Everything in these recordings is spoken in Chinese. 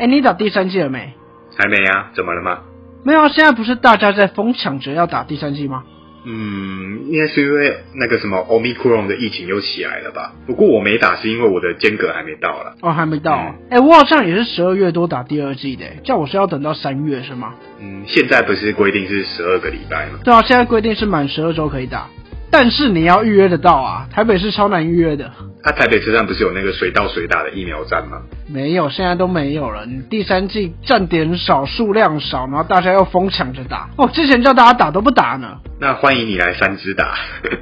哎，你打第三季了没？还没啊？怎么了吗？没有啊，现在不是大家在疯抢着要打第三季吗？嗯，应该是因为那个什么 Omicron 的疫情又起来了吧？不过我没打，是因为我的间隔还没到了。哦，还没到。哎，我好像也是十二月多打第二季的，叫我是要等到三月是吗？嗯，现在不是规定是十二个礼拜吗？对啊，现在规定是满十二周可以打。但是你要预约得到啊，台北是超难预约的。他台北车站不是有那个随到随打的疫苗站吗？没有，现在都没有了。你第三季站点少，数量少，然后大家又疯抢着打。哦，之前叫大家打都不打呢。那欢迎你来三支打。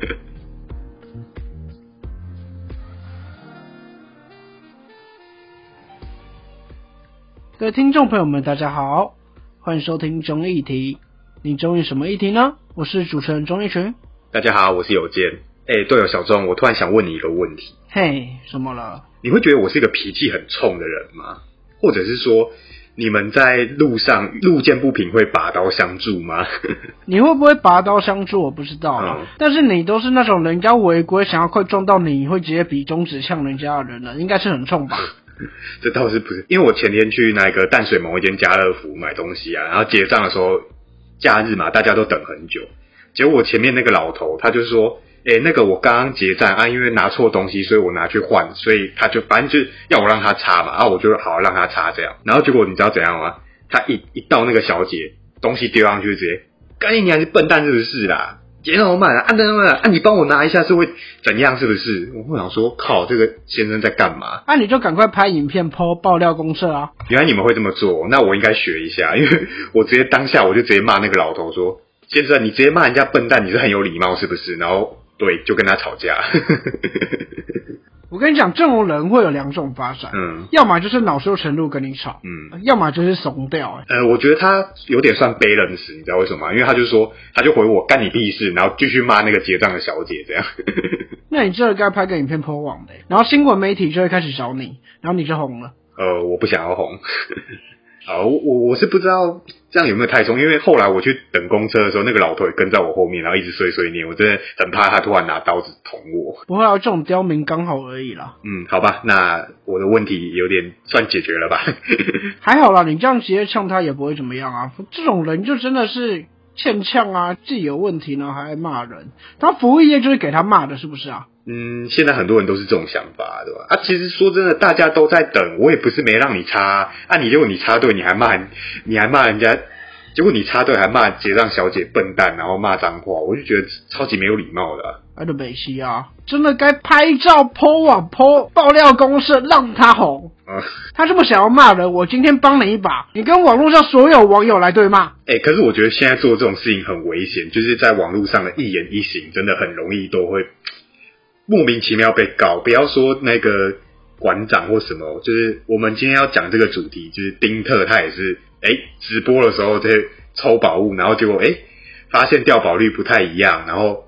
各位听众朋友们，大家好，欢迎收听中议题。你中意什么议题呢？我是主持人钟义群。大家好，我是有健。哎，对了小钟，我突然想问你一个问题。嘿，什么了？你会觉得我是一个脾气很冲的人吗？或者是说，你们在路上路见不平会拔刀相助吗？你会不会拔刀相助？我不知道啊。但是你都是那种人家违规想要快撞到你，你会直接比中指向人家的人了，应该是很冲吧？这倒是不是？因为我前天去那个淡水某一间家乐福买东西啊，然后结账的时候，假日嘛，大家都等很久。结果我前面那个老头，他就说：“哎，那个我刚刚结账啊，因为拿错东西，所以我拿去换，所以他就反正就要我让他擦嘛，啊，我就好让他擦这样。然后结果你知道怎样吗？他一一到那个小姐东西丢上去，直接，干你还是笨蛋是不是啦？结那么慢啊，按那么慢啊，你帮我拿一下是会怎样是不是？我会想说，靠，这个先生在干嘛？那你就赶快拍影片抛爆料公社啊！原来你们会这么做，那我应该学一下，因为 我直接当下我就直接骂那个老头说。先生，你直接骂人家笨蛋，你是很有礼貌是不是？然后对，就跟他吵架。我跟你讲，这种人会有两种发展，嗯，要么就是恼羞成怒跟你吵，嗯，要么就是怂掉。呃，我觉得他有点算 balance，你知道为什么吗？因为他就说，他就回我干你屁事，然后继续骂那个结账的小姐这样。那你这该拍个影片 po 网的，然后新闻媒体就会开始找你，然后你就红了。呃，我不想要红。啊，我我我是不知道这样有没有太冲，因为后来我去等公车的时候，那个老头也跟在我后面，然后一直碎碎念，我真的很怕他突然拿刀子捅我。不会啊，这种刁民刚好而已啦。嗯，好吧，那我的问题有点算解决了吧？还好啦，你这样直接呛他也不会怎么样啊。这种人就真的是欠呛啊，自己有问题呢还爱骂人，他服务业就是给他骂的，是不是啊？嗯，现在很多人都是这种想法，对吧？啊，其实说真的，大家都在等，我也不是没让你插啊。你结果你插队，你还骂，你还骂人家，结果你插队还骂结账小姐笨蛋，然后骂脏话，我就觉得超级没有礼貌的。爱德美西啊，真的该拍照 po 网 po 爆料公社，让他红。啊，他这么想要骂人，我今天帮你一把，你跟网络上所有网友来对骂。哎，可是我觉得现在做这种事情很危险，就是在网络上的一言一行，真的很容易都会。莫名其妙被告，不要说那个馆长或什么，就是我们今天要讲这个主题，就是丁特他也是，哎，直播的时候在抽宝物，然后结果哎发现掉宝率不太一样，然后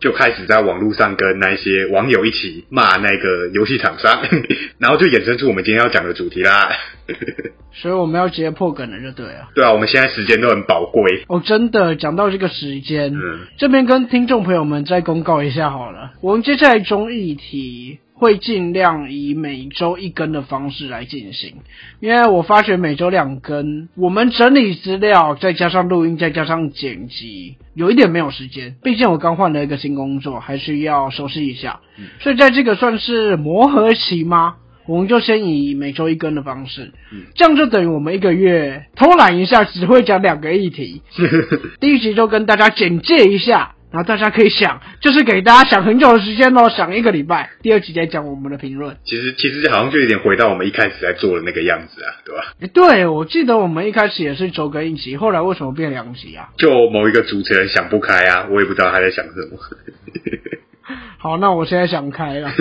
就开始在网络上跟那些网友一起骂那个游戏厂商，然后就衍生出我们今天要讲的主题啦。所以我们要直接破梗了，就对了。对啊，我们现在时间都很宝贵哦。真的，讲到这个时间，嗯，这边跟听众朋友们再公告一下好了。我们接下来中议题会尽量以每周一更的方式来进行，因为我发觉每周两更，我们整理资料，再加上录音，再加上剪辑，有一点没有时间。毕竟我刚换了一个新工作，还需要收拾一下。所以在这个算是磨合期吗？我们就先以每周一更的方式，这样就等于我们一个月偷懒一下，只会讲两个议题。第一集就跟大家简介一下，然后大家可以想，就是给大家想很久的时间哦，想一个礼拜。第二集再讲我们的评论。其实其实好像就有点回到我们一开始在做的那个样子啊，对吧？对，我记得我们一开始也是周更一集，后来为什么变两集啊？就某一个主持人想不开啊，我也不知道他在想什么。好，那我现在想开了，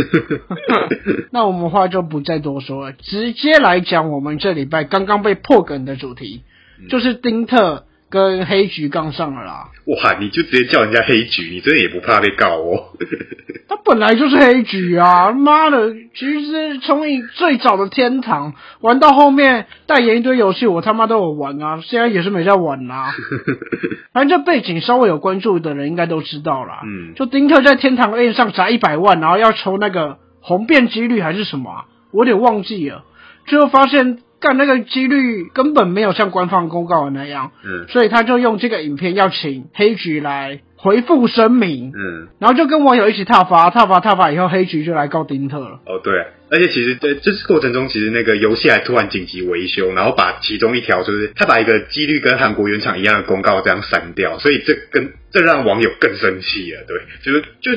那我们话就不再多说了，直接来讲我们这礼拜刚刚被破梗的主题，就是丁特。跟黑局杠上了啦！哇，你就直接叫人家黑局，你真的也不怕被告哦？他本来就是黑局啊！妈的，其实从你最早的天堂玩到后面代言一堆游戏，我他妈都有玩啊！现在也是没在玩啦。反正这背景稍微有关注的人应该都知道啦。嗯，就丁特在天堂 A 上砸一百万，然后要抽那个红变几率还是什么，我有点忘记了。最后发现干那个几率根本没有像官方公告的那样，嗯。所以他就用这个影片要请黑菊来回复声明，嗯，然后就跟网友一起踏伐，踏伐踏伐以后，黑菊就来告丁特了。哦对，而且其实在这次过程中，其实那个游戏还突然紧急维修，然后把其中一条就是他把一个几率跟韩国原厂一样的公告这样删掉，所以这跟这让网友更生气了，对，就是就。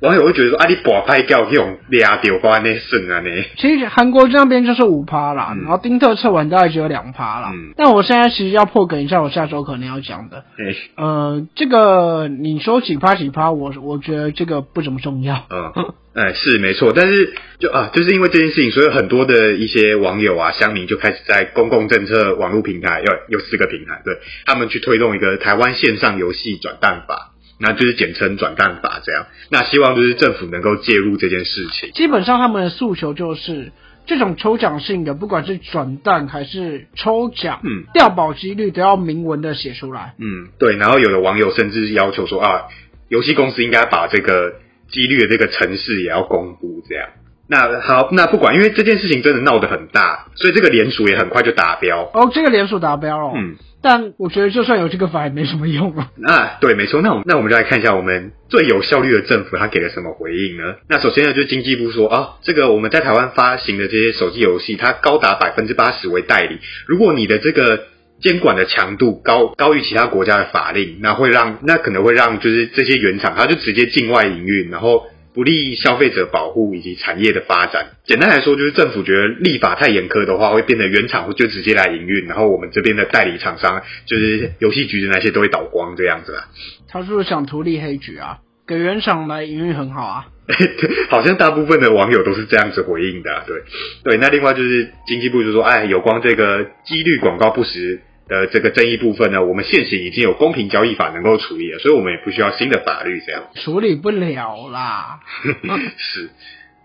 网友会觉得说啊，你把拍掉这种俩丢瓜那剩啊呢？其实韩国那边就是五趴啦，嗯然后丁特测完大概只有两趴啦。嗯但我现在其实要破梗一下，我下周可能要讲的。哎，呃，这个你说几趴几趴，我我觉得这个不怎么重要。嗯，哎，是没错，但是就啊，就是因为这件事情，所以很多的一些网友啊、乡民就开始在公共政策网络平台，有有四个平台，对他们去推动一个台湾线上游戏转蛋法，那就是简称转蛋法这样。那希望就是政府能够介入这件事情。基本上他们的诉求就是这种抽奖性的，不管是转蛋还是抽奖，嗯，掉保几率都要明文的写出来。嗯，对。然后有的网友甚至要求说啊，游戏公司应该把这个几率的这个城市也要公布这样。那好，那不管，因为这件事情真的闹得很大，所以这个联署也很快就达标。哦，这个联署达标了。嗯，但我觉得就算有这个法也没什么用啊。那对，没错。那我们那我们就来看一下我们最有效率的政府，他给了什么回应呢？那首先呢，就是经济部说啊，这个我们在台湾发行的这些手机游戏，它高达百分之八十为代理。如果你的这个监管的强度高高于其他国家的法令，那会让那可能会让就是这些原厂，它就直接境外营运，然后。不利消费者保护以及产业的发展。简单来说，就是政府觉得立法太严苛的话，会变得原厂就直接来营运，然后我们这边的代理厂商，就是游戏局的那些都会倒光这样子啦。他是不是想图利黑局啊？给原厂来营运很好啊。好像大部分的网友都是这样子回应的、啊，对对。那另外就是经济部就说，哎，有关这个几率广告不实的这个争议部分呢，我们现行已经有公平交易法能够处理了，所以我们也不需要新的法律这样。处理不了啦。是，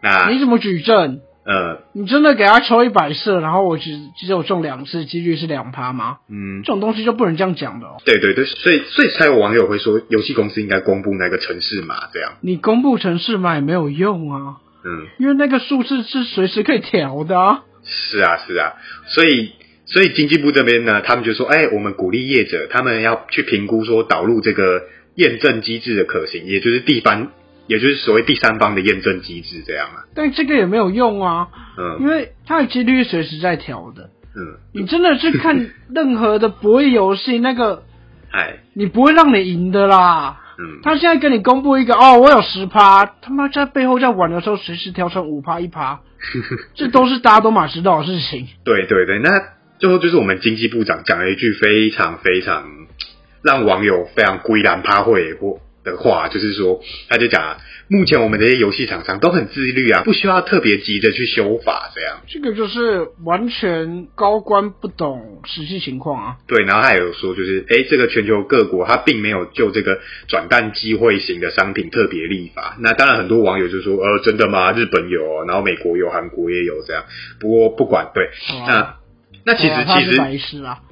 那你怎么举证？呃你真的给他抽一百次，然后我只只有中两次，几率是两趴吗？嗯这，种东西就不能这样讲的哦。对对对，所以所以才有网友会说，游戏公司应该公布那个城市码这样。你公布城市码也没有用啊，嗯，因为那个数字是随时可以调的啊。是啊是啊，所以。所以经济部这边呢，他们就说，哎，我们鼓励业者，他们要去评估说导入这个验证机制的可行，也就是地方，也就是所谓第三方的验证机制这样啊。但这个也没有用啊，嗯因为它的几率是随时在调的。嗯，你真的去看 任何的博弈游戏，那个哎，你不会让你赢的啦。嗯，他现在跟你公布一个哦，我有十趴，他妈在背后在玩的时候随时调成五趴一趴，这都是大家都马知道的事情。对对对，那最后就是我们经济部长讲了一句非常非常让网友非常归然趴会或的话，就是说，他就讲啊，目前我们这些游戏厂商都很自律啊，不需要特别急着去修法这样。这个就是完全高官不懂实际情况啊。对，然后还有说，就是诶，这个全球各国他并没有就这个转蛋机会型的商品特别立法。那当然，很多网友就说，呃，真的吗？日本有哦，然后美国有，韩国也有这样。不过不管，对，啊那那其实其实白痴啊。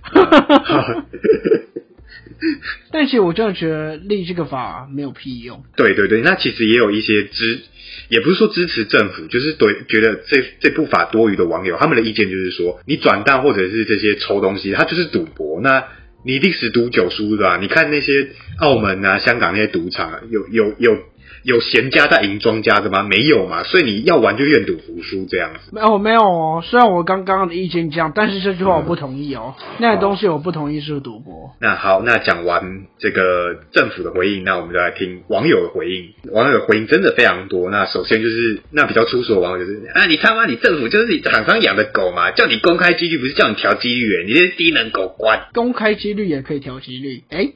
但其实我真的觉得立这个法没有屁用。对对对，那其实也有一些支，也不是说支持政府，就是对觉得这这部法多余的网友，他们的意见就是说，你转蛋或者是这些抽东西，它就是赌博，那你一定十赌九输的啊！你看那些澳门啊、香港那些赌场啊，有有有有闲家在赢庄家的吗？没有嘛，所以你要玩就愿赌服输这样子。没有没有哦，虽然我刚刚的意见这样，但是这句话我不同意哦。那个东西我不同意是赌博。那好，那讲完这个政府的回应，那我们就来听网友的回应。网友的回应真的非常多。那首先就是那比较粗俗的网友就是啊，你他妈你政府就是你厂商养的狗嘛，叫你公开几率不是叫你调几率耶，你这低能狗官。公开几率也可以调几率，哎、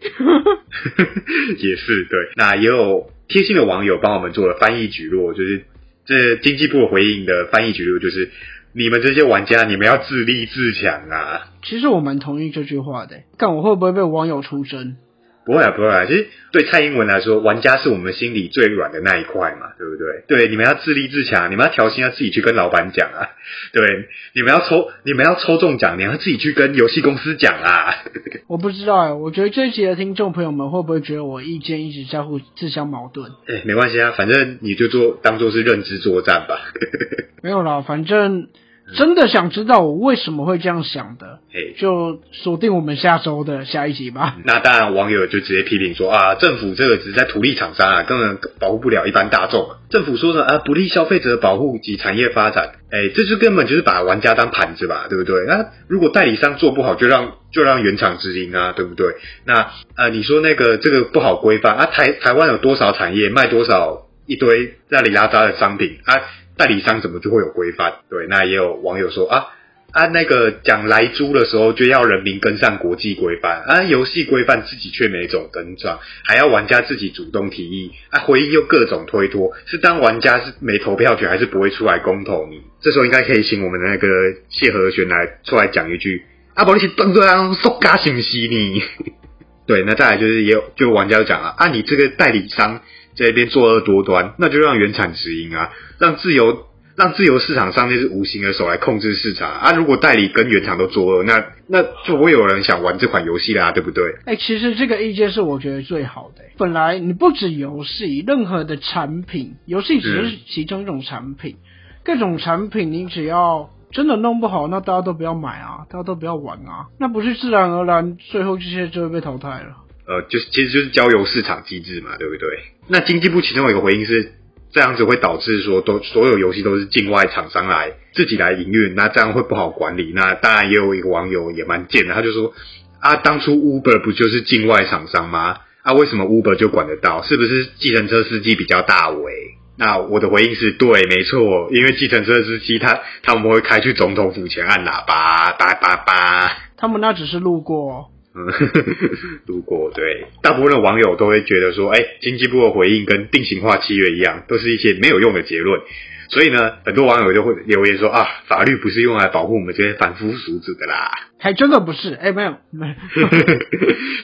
也是对。那也有贴心的网友帮我们做了翻译举落，就是这经济部回应的翻译举落，就是你们这些玩家，你们要自立自强啊。其实我蛮同意这句话的。看我会不会被网友出征？不会啊，不会啊。其实对蔡英文来说，玩家是我们心里最软的那一块嘛，对不对？对，你们要自立自强，你们要调薪，要自己去跟老板讲啊。对，你们要抽，你们要抽中奖，你要自己去跟游戏公司讲啊。我不知道哎，我觉得这一集的听众朋友们会不会觉得我意见一直相互自相矛盾？哎，没关系啊，反正你就做当做是认知作战吧。没有啦，反正真的想知道我为什么会这样想的，就锁定我们下周的下一集吧。那当然，网友就直接批评说啊，政府这个只是在图利厂商啊，根本保护不了一般大众。政府说呢啊，不利消费者保护及产业发展，哎，这就根本就是把玩家当盘子吧，对不对？那如果代理商做不好，就让就让原厂直营啊，对不对？那呃，你说那个这个不好规范啊，台台湾有多少产业卖多少一堆拉里拉扎的商品啊？代理商怎么就会有规范？对，那也有网友说啊啊，那个讲来租的时候就要人民跟上国际规范啊，游戏规范自己却没走跟上，还要玩家自己主动提议啊，回应又各种推脱，是当玩家是没投票权，还是不会出来公投你？这时候应该可以请我们的那个谢和弦来出来讲一句啊，不，你是当这样说假信息你？对，那再来就是也有就玩家讲了啊，你这个代理商在那边作恶多端，那就让原产直营啊。让自由让自由市场上那只无形的手来控制市场啊！如果代理跟原厂都作恶，那那就不会有人想玩这款游戏啦，对不对？哎，其实这个意见是我觉得最好的。本来你不止游戏，任何的产品，游戏只是其中一种产品，各种产品你只要真的弄不好，那大家都不要买啊，大家都不要玩啊，那不是自然而然最后这些就会被淘汰了？呃，就是其实就是交由市场机制嘛，对不对？那经济部其中有一个回应是。这样子会导致说，都所有游戏都是境外厂商来自己来营运，那这样会不好管理。那当然也有一个网友也蛮贱的，他就说啊，当初 Uber 不就是境外厂商吗？啊，为什么 Uber 就管得到？是不是计程车司机比较大尾？那我的回应是对，没错，因为计程车司机他他们会开去总统府前按喇叭，叭叭叭，他们那只是路过。嗯，如果对大部分的网友都会觉得说，哎，经济部的回应跟定型化契约一样，都是一些没有用的结论。所以呢，很多网友就会留言说啊，法律不是用来保护我们这些凡夫俗子的啦。还真的不是，哎，没有，没有。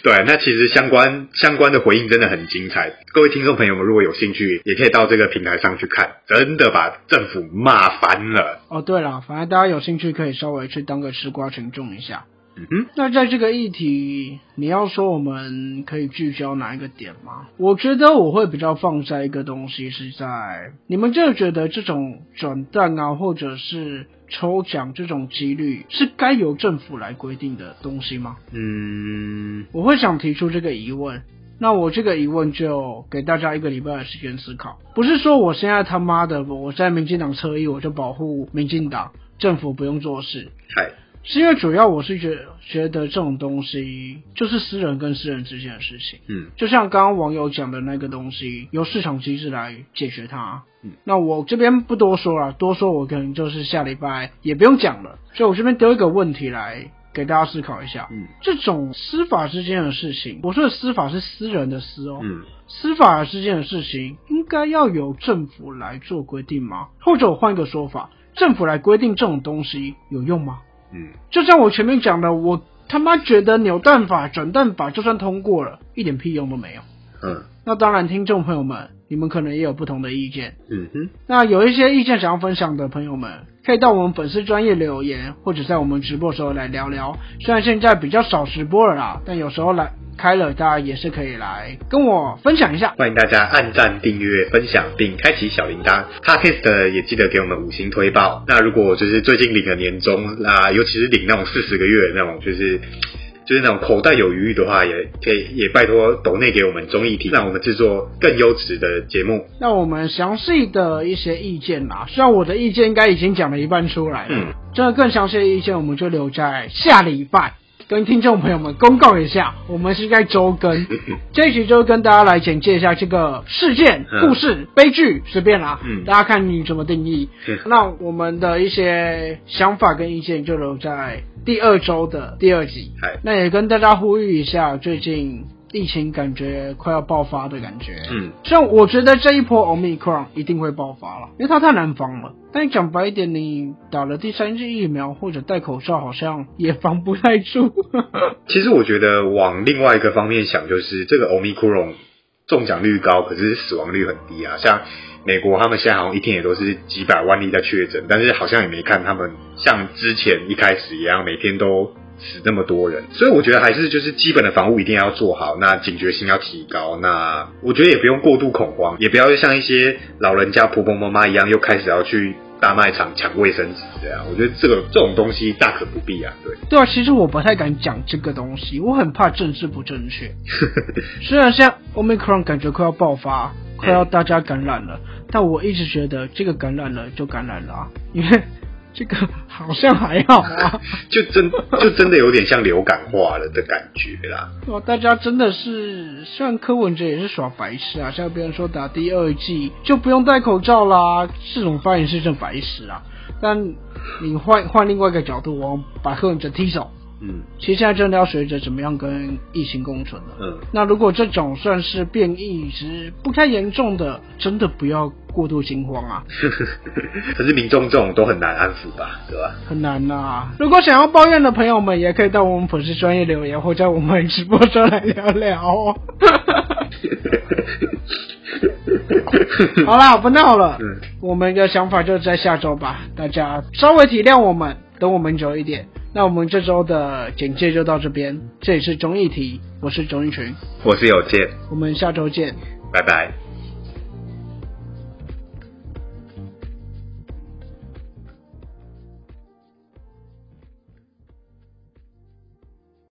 对，那其实相关相关的回应真的很精彩。各位听众朋友们，如果有兴趣，也可以到这个平台上去看，真的把政府骂烦了。哦，对了，反正大家有兴趣可以稍微去当个吃瓜群众一下。嗯，那在这个议题，你要说我们可以聚焦哪一个点吗？我觉得我会比较放在一个东西是在，你们就觉得这种转蛋啊，或者是抽奖这种几率是该由政府来规定的东西吗？嗯，我会想提出这个疑问。那我这个疑问就给大家一个礼拜的时间思考，不是说我现在他妈的我在民进党侧翼，我就保护民进党，政府不用做事。嗨。是因为主要我是觉觉得这种东西就是私人跟私人之间的事情，嗯，就像刚刚网友讲的那个东西，由市场机制来解决它，嗯，那我这边不多说了，多说我可能就是下礼拜也不用讲了，所以我这边丢一个问题来给大家思考一下，嗯，这种司法之间的事情，我说的司法是私人的私哦，嗯，司法之间的事情应该要由政府来做规定吗？或者我换一个说法，政府来规定这种东西有用吗？嗯，就像我前面讲的，我他妈觉得扭蛋法、转蛋法就算通过了，一点屁用都没有。嗯，那当然，听众朋友们，你们可能也有不同的意见。嗯哼，那有一些意见想要分享的朋友们，可以到我们粉丝专业留言，或者在我们直播时候来聊聊。虽然现在比较少直播了啦，但有时候来。开了，大家也是可以来跟我分享一下。欢迎大家按赞、订阅、分享，并开启小铃铛。Podcast 也记得给我们五星推报。那如果就是最近领了年终，那尤其是领那种四十个月那种，就是就是那种口袋有余裕的话，也可以也拜托抖内给我们综艺体，让我们制作更优质的节目。那我们详细的一些意见啦，虽然我的意见应该已经讲了一半出来了，嗯，真的更详细的意见我们就留在下礼拜。跟听众朋友们公告一下，我们是在周更，这一期就跟大家来简介一下这个事件、故事、悲剧，随便啦，嗯大家看你怎么定义。那我们的一些想法跟意见就留在第二周的第二集。那也跟大家呼吁一下，最近。疫情感觉快要爆发的感觉，嗯，像我觉得这一波 Omicron 一定会爆发了，因为它太难防了。但讲白一点，你打了第三剂疫苗或者戴口罩，好像也防不太住。其实我觉得往另外一个方面想，就是这个 Omicron 中奖率高，可是死亡率很低啊。像美国他们现在好像一天也都是几百万例在确诊，但是好像也没看他们像之前一开始一样每天都。死那么多人，所以我觉得还是就是基本的防护一定要做好，那警觉性要提高。那我觉得也不用过度恐慌，也不要像一些老人家婆婆妈妈一样，又开始要去大卖场抢卫生纸这样。我觉得这个这种东西大可不必啊，对。对啊，其实我不太敢讲这个东西，我很怕政治不正确。虽然像 Omicron 感觉快要爆发，快要大家感染了，但我一直觉得这个感染了就感染了啊，因为。这个好像还好啊，就真就真的有点像流感化了的感觉啦。哦，大家真的是，虽然柯文哲也是耍白痴啊，像别人说打第二季就不用戴口罩啦，这种发言是真白痴啊。但你换换另外一个角度，我把柯文哲踢走。嗯，其实现在真的要学着怎么样跟疫情共存了。嗯，那如果这种算是变异，是不太严重的，真的不要过度惊慌啊。可是民众这种都很难安抚吧，对吧？很难呐。如果想要抱怨的朋友们，也可以到我们粉丝专业留言，或在我们直播中来聊聊。好啦，不闹了。嗯，我们的想法就在下周吧，大家稍微体谅我们，等我们久一点。那我们这周的简介就到这边，这里是综艺题，我是钟一群，我是有健，我们下周见，拜拜。